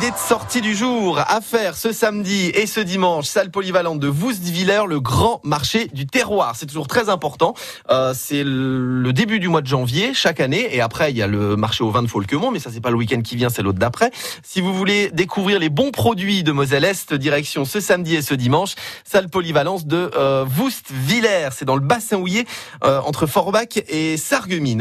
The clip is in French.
idée de sortie du jour à faire ce samedi et ce dimanche, salle polyvalente de Woustviller, le grand marché du terroir. C'est toujours très important. Euh, c'est le début du mois de janvier chaque année et après il y a le marché au vin de Folquemont, mais ça c'est pas le week-end qui vient, c'est l'autre d'après. Si vous voulez découvrir les bons produits de Moselle Est, direction ce samedi et ce dimanche, salle polyvalence de euh, C'est dans le bassin houillé euh, entre Forbach et Sarreguemines.